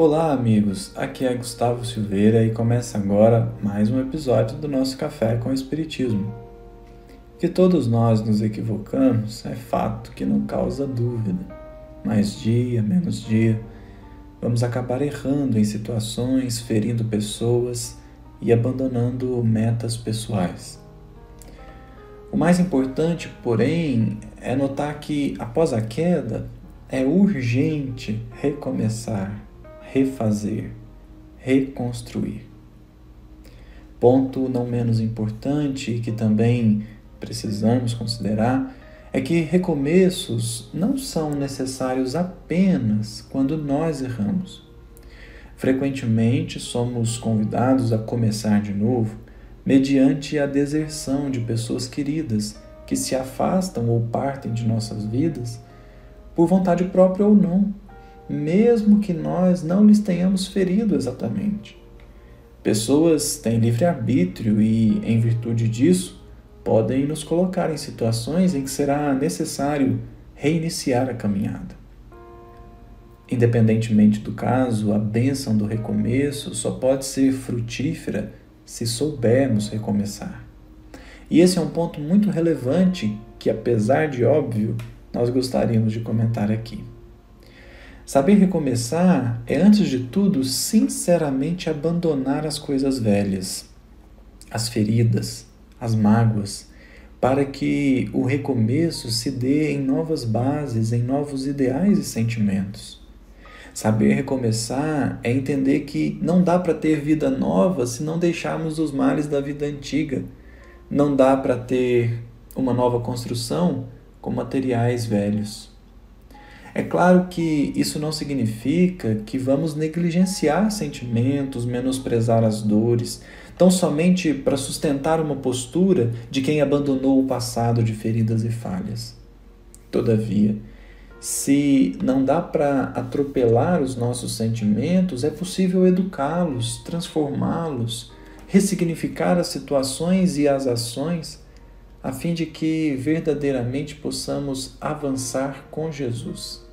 Olá, amigos. Aqui é Gustavo Silveira e começa agora mais um episódio do nosso Café com Espiritismo. Que todos nós nos equivocamos é fato que não causa dúvida. Mais dia, menos dia, vamos acabar errando em situações, ferindo pessoas e abandonando metas pessoais. O mais importante, porém, é notar que após a queda é urgente recomeçar refazer, reconstruir. Ponto não menos importante que também precisamos considerar é que recomeços não são necessários apenas quando nós erramos. Frequentemente somos convidados a começar de novo mediante a deserção de pessoas queridas que se afastam ou partem de nossas vidas por vontade própria ou não, mesmo que nós não lhes tenhamos ferido exatamente. Pessoas têm livre-arbítrio e, em virtude disso, podem nos colocar em situações em que será necessário reiniciar a caminhada. Independentemente do caso, a bênção do recomeço só pode ser frutífera se soubermos recomeçar. E esse é um ponto muito relevante que, apesar de óbvio, nós gostaríamos de comentar aqui. Saber recomeçar é, antes de tudo, sinceramente abandonar as coisas velhas, as feridas, as mágoas, para que o recomeço se dê em novas bases, em novos ideais e sentimentos. Saber recomeçar é entender que não dá para ter vida nova se não deixarmos os males da vida antiga. Não dá para ter uma nova construção com materiais velhos. É claro que isso não significa que vamos negligenciar sentimentos, menosprezar as dores, tão somente para sustentar uma postura de quem abandonou o passado de feridas e falhas. Todavia, se não dá para atropelar os nossos sentimentos, é possível educá-los, transformá-los, ressignificar as situações e as ações, a fim de que verdadeiramente possamos avançar com Jesus.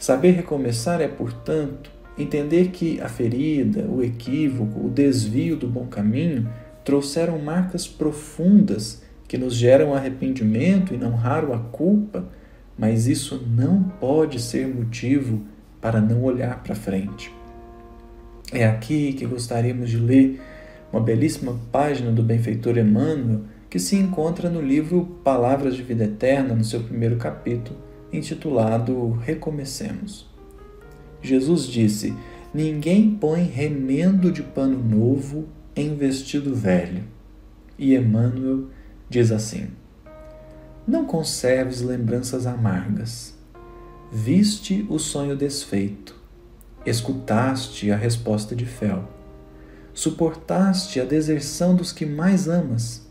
Saber recomeçar é, portanto, entender que a ferida, o equívoco, o desvio do bom caminho trouxeram marcas profundas que nos geram arrependimento e não raro a culpa, mas isso não pode ser motivo para não olhar para frente. É aqui que gostaríamos de ler uma belíssima página do benfeitor Emmanuel que se encontra no livro Palavras de Vida Eterna, no seu primeiro capítulo, intitulado Recomecemos. Jesus disse: Ninguém põe remendo de pano novo em vestido velho. E Emmanuel diz assim: Não conserves lembranças amargas. Viste o sonho desfeito, escutaste a resposta de fel, suportaste a deserção dos que mais amas,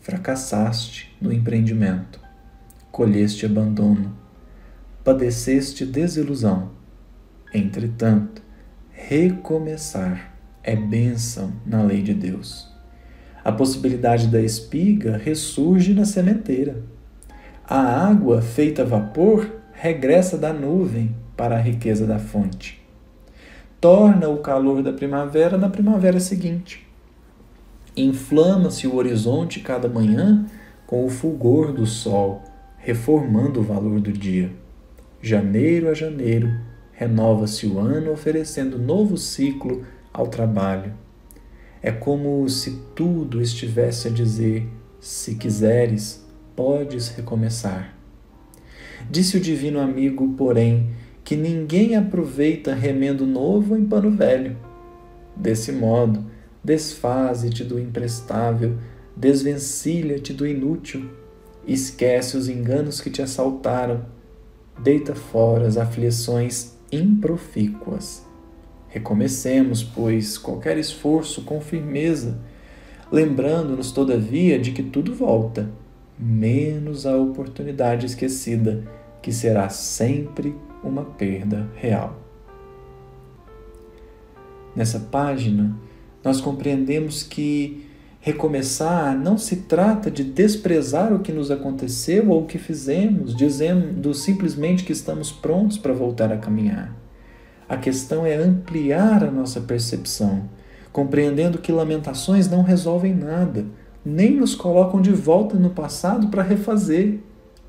fracassaste no empreendimento, colheste abandono, padeceste desilusão. Entretanto, recomeçar é bênção na lei de Deus. A possibilidade da espiga ressurge na sementeira. A água feita vapor regressa da nuvem para a riqueza da fonte. Torna o calor da primavera na primavera seguinte. Inflama-se o horizonte cada manhã com o fulgor do sol, reformando o valor do dia janeiro a janeiro, renova-se o ano oferecendo novo ciclo ao trabalho. É como se tudo estivesse a dizer: se quiseres, podes recomeçar. Disse o divino amigo, porém, que ninguém aproveita remendo novo em pano velho. Desse modo, desfaze-te do imprestável, desvencilha-te do inútil, esquece os enganos que te assaltaram deita fora as aflições improfícuas. Recomecemos, pois, qualquer esforço com firmeza, lembrando-nos, todavia, de que tudo volta, menos a oportunidade esquecida, que será sempre uma perda real. Nessa página, nós compreendemos que Recomeçar não se trata de desprezar o que nos aconteceu ou o que fizemos, dizendo simplesmente que estamos prontos para voltar a caminhar. A questão é ampliar a nossa percepção, compreendendo que lamentações não resolvem nada, nem nos colocam de volta no passado para refazer,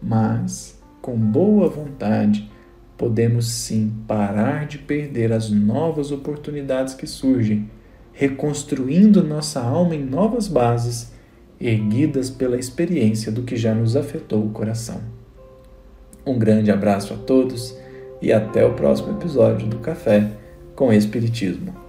mas, com boa vontade, podemos sim parar de perder as novas oportunidades que surgem, reconstruindo nossa alma em novas bases, erguidas pela experiência do que já nos afetou o coração. Um grande abraço a todos e até o próximo episódio do Café com Espiritismo.